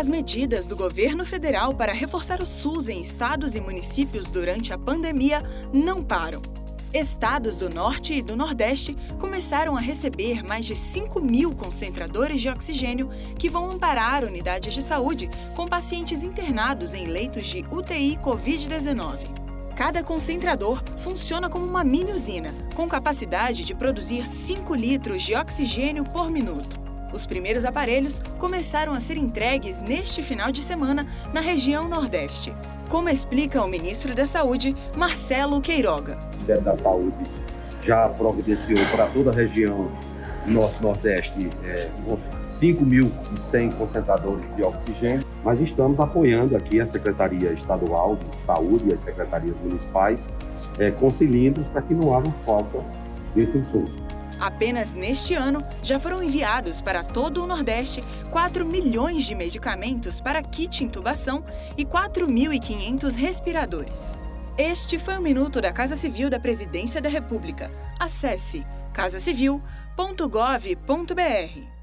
As medidas do governo federal para reforçar o SUS em estados e municípios durante a pandemia não param. Estados do Norte e do Nordeste começaram a receber mais de 5 mil concentradores de oxigênio que vão amparar unidades de saúde com pacientes internados em leitos de UTI Covid-19. Cada concentrador funciona como uma mini usina, com capacidade de produzir 5 litros de oxigênio por minuto. Os primeiros aparelhos começaram a ser entregues neste final de semana na região Nordeste, como explica o ministro da Saúde, Marcelo Queiroga. O Ministério da Saúde já providenciou para toda a região Norte-Nordeste é, 5.100 concentradores de oxigênio, mas estamos apoiando aqui a Secretaria Estadual de Saúde e as secretarias municipais é, com cilindros para que não haja falta desse insumo. Apenas neste ano, já foram enviados para todo o Nordeste 4 milhões de medicamentos para kit intubação e 4.500 respiradores. Este foi o Minuto da Casa Civil da Presidência da República. Acesse casacivil.gov.br.